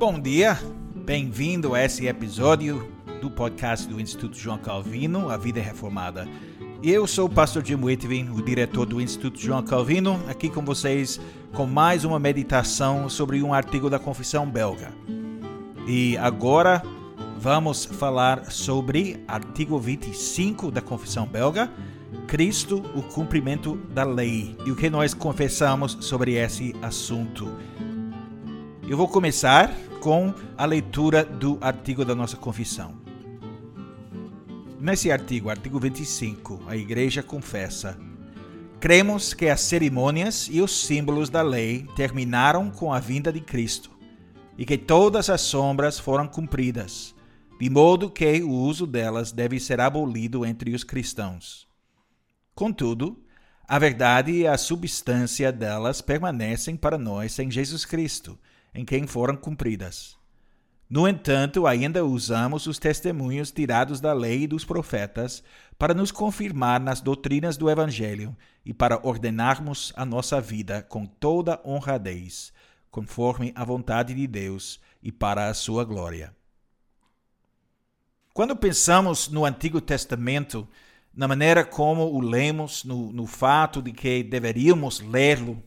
Bom dia, bem-vindo a esse episódio do podcast do Instituto João Calvino, A Vida Reformada. Eu sou o pastor Jim Whitvin, o diretor do Instituto João Calvino, aqui com vocês com mais uma meditação sobre um artigo da Confissão Belga. E agora vamos falar sobre artigo 25 da Confissão Belga, Cristo, o cumprimento da lei, e o que nós confessamos sobre esse assunto. Eu vou começar com a leitura do artigo da nossa confissão. Nesse artigo, artigo 25, a Igreja confessa: Cremos que as cerimônias e os símbolos da lei terminaram com a vinda de Cristo e que todas as sombras foram cumpridas, de modo que o uso delas deve ser abolido entre os cristãos. Contudo, a verdade e a substância delas permanecem para nós em Jesus Cristo em quem foram cumpridas. No entanto, ainda usamos os testemunhos tirados da lei e dos profetas para nos confirmar nas doutrinas do Evangelho e para ordenarmos a nossa vida com toda honradez, conforme a vontade de Deus e para a sua glória. Quando pensamos no Antigo Testamento, na maneira como o lemos, no, no fato de que deveríamos lê-lo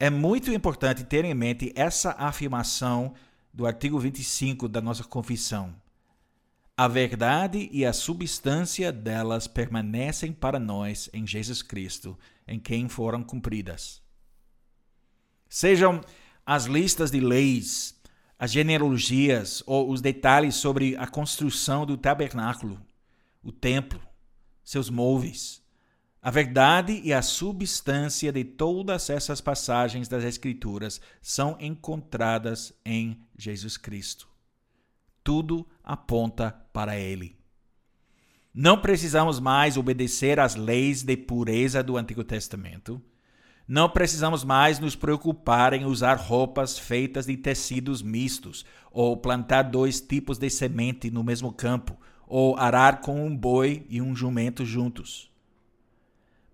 é muito importante ter em mente essa afirmação do artigo 25 da nossa confissão. A verdade e a substância delas permanecem para nós em Jesus Cristo, em quem foram cumpridas. Sejam as listas de leis, as genealogias ou os detalhes sobre a construção do tabernáculo, o templo, seus móveis, a verdade e a substância de todas essas passagens das Escrituras são encontradas em Jesus Cristo. Tudo aponta para Ele. Não precisamos mais obedecer às leis de pureza do Antigo Testamento. Não precisamos mais nos preocupar em usar roupas feitas de tecidos mistos, ou plantar dois tipos de semente no mesmo campo, ou arar com um boi e um jumento juntos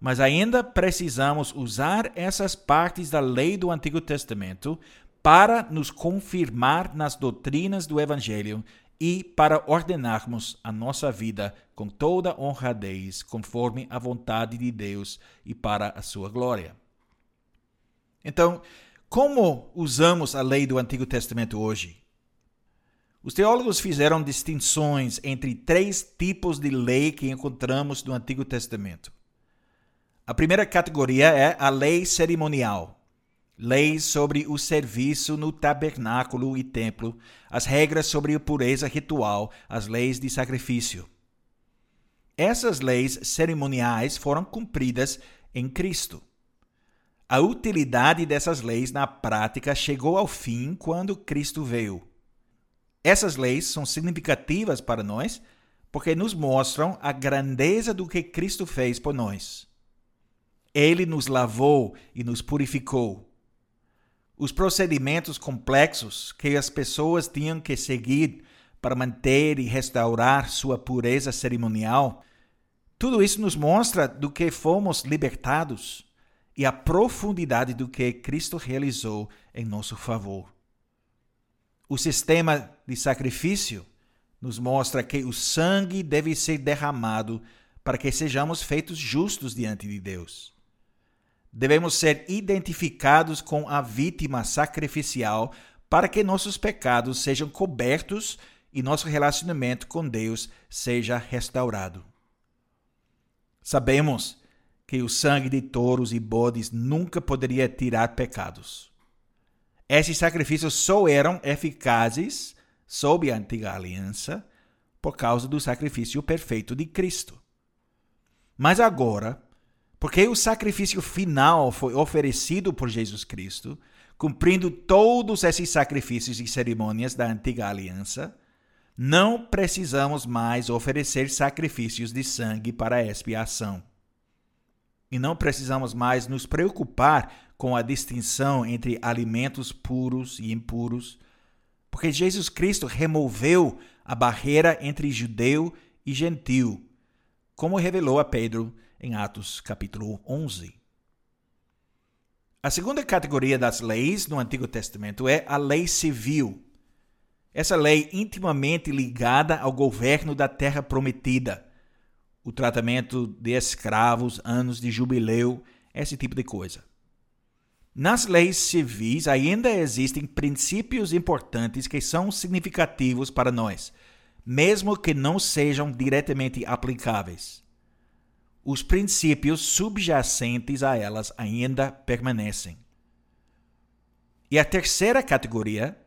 mas ainda precisamos usar essas partes da lei do Antigo Testamento para nos confirmar nas doutrinas do Evangelho e para ordenarmos a nossa vida com toda honradez, conforme a vontade de Deus e para a sua glória. Então, como usamos a lei do Antigo Testamento hoje? Os teólogos fizeram distinções entre três tipos de lei que encontramos no Antigo Testamento. A primeira categoria é a lei cerimonial. Leis sobre o serviço no tabernáculo e templo, as regras sobre a pureza ritual, as leis de sacrifício. Essas leis cerimoniais foram cumpridas em Cristo. A utilidade dessas leis na prática chegou ao fim quando Cristo veio. Essas leis são significativas para nós porque nos mostram a grandeza do que Cristo fez por nós. Ele nos lavou e nos purificou. Os procedimentos complexos que as pessoas tinham que seguir para manter e restaurar sua pureza cerimonial, tudo isso nos mostra do que fomos libertados e a profundidade do que Cristo realizou em nosso favor. O sistema de sacrifício nos mostra que o sangue deve ser derramado para que sejamos feitos justos diante de Deus. Devemos ser identificados com a vítima sacrificial para que nossos pecados sejam cobertos e nosso relacionamento com Deus seja restaurado. Sabemos que o sangue de touros e bodes nunca poderia tirar pecados. Esses sacrifícios só eram eficazes sob a antiga aliança por causa do sacrifício perfeito de Cristo. Mas agora, porque o sacrifício final foi oferecido por Jesus Cristo, cumprindo todos esses sacrifícios e cerimônias da antiga aliança, não precisamos mais oferecer sacrifícios de sangue para expiação. E não precisamos mais nos preocupar com a distinção entre alimentos puros e impuros, porque Jesus Cristo removeu a barreira entre judeu e gentil, como revelou a Pedro em Atos capítulo 11. A segunda categoria das leis no Antigo Testamento é a lei civil, Essa lei intimamente ligada ao governo da terra prometida, o tratamento de escravos, anos de jubileu, esse tipo de coisa. Nas leis civis ainda existem princípios importantes que são significativos para nós, mesmo que não sejam diretamente aplicáveis. Os princípios subjacentes a elas ainda permanecem. E a terceira categoria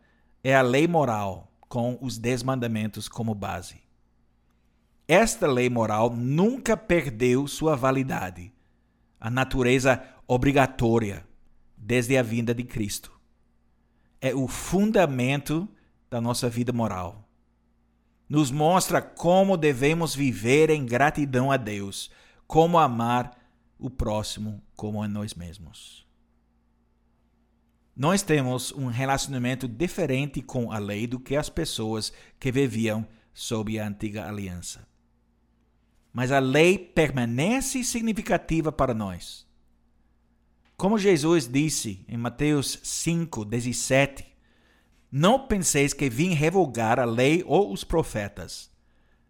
é a lei moral, com os dez mandamentos como base. Esta lei moral nunca perdeu sua validade, a natureza obrigatória desde a vinda de Cristo. É o fundamento da nossa vida moral. Nos mostra como devemos viver em gratidão a Deus, como amar o próximo como a nós mesmos. Nós temos um relacionamento diferente com a lei do que as pessoas que viviam sob a antiga aliança. Mas a lei permanece significativa para nós. Como Jesus disse em Mateus 5, 17, não penseis que vim revogar a lei ou os profetas.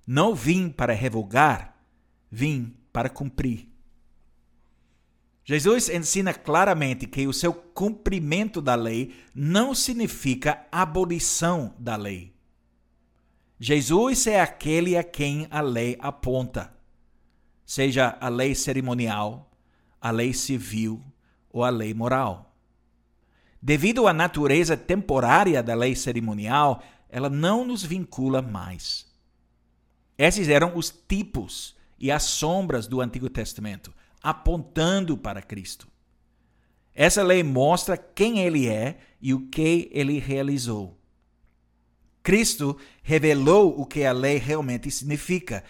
Não vim para revogar, vim para cumprir. Jesus ensina claramente que o seu cumprimento da lei não significa abolição da lei. Jesus é aquele a quem a lei aponta, seja a lei cerimonial, a lei civil, ou a lei moral. Devido à natureza temporária da lei cerimonial, ela não nos vincula mais. Esses eram os tipos e as sombras do Antigo Testamento, apontando para Cristo. Essa lei mostra quem ele é e o que ele realizou. Cristo revelou o que a lei realmente significa,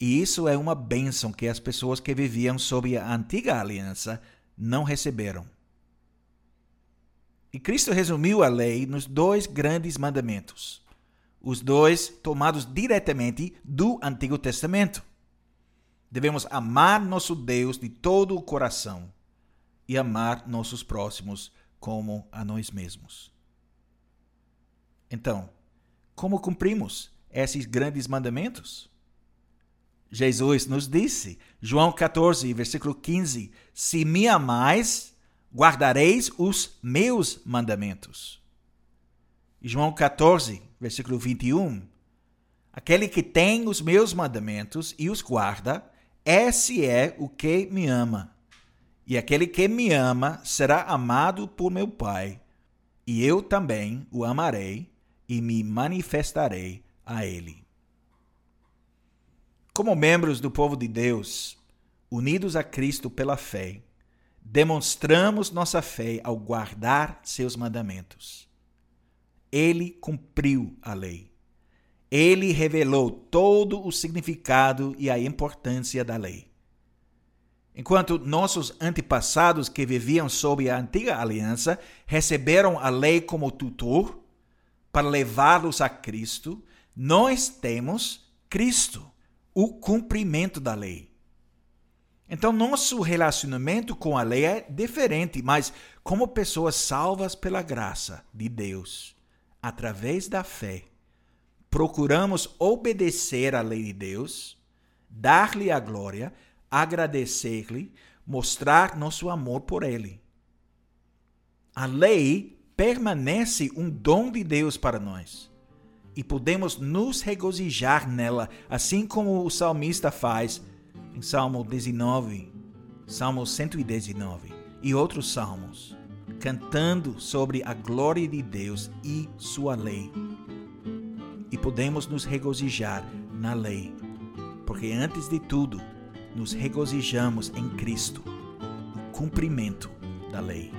e isso é uma bênção que as pessoas que viviam sob a antiga aliança não receberam. E Cristo resumiu a lei nos dois grandes mandamentos, os dois tomados diretamente do Antigo Testamento. Devemos amar nosso Deus de todo o coração e amar nossos próximos como a nós mesmos. Então, como cumprimos esses grandes mandamentos? Jesus nos disse, João 14, versículo 15: Se me amais, guardareis os meus mandamentos. João 14, versículo 21: Aquele que tem os meus mandamentos e os guarda, esse é o que me ama. E aquele que me ama será amado por meu Pai, e eu também o amarei e me manifestarei a ele. Como membros do povo de Deus, unidos a Cristo pela fé, demonstramos nossa fé ao guardar seus mandamentos. Ele cumpriu a lei. Ele revelou todo o significado e a importância da lei. Enquanto nossos antepassados que viviam sob a antiga aliança receberam a lei como tutor para levá-los a Cristo, nós temos Cristo o cumprimento da lei. Então, nosso relacionamento com a lei é diferente, mas como pessoas salvas pela graça de Deus, através da fé, procuramos obedecer à lei de Deus, dar-lhe a glória, agradecer-lhe, mostrar nosso amor por ele. A lei permanece um dom de Deus para nós e podemos nos regozijar nela, assim como o salmista faz em Salmo 19, Salmo 119 e outros salmos, cantando sobre a glória de Deus e sua lei. E podemos nos regozijar na lei, porque antes de tudo, nos regozijamos em Cristo, o cumprimento da lei.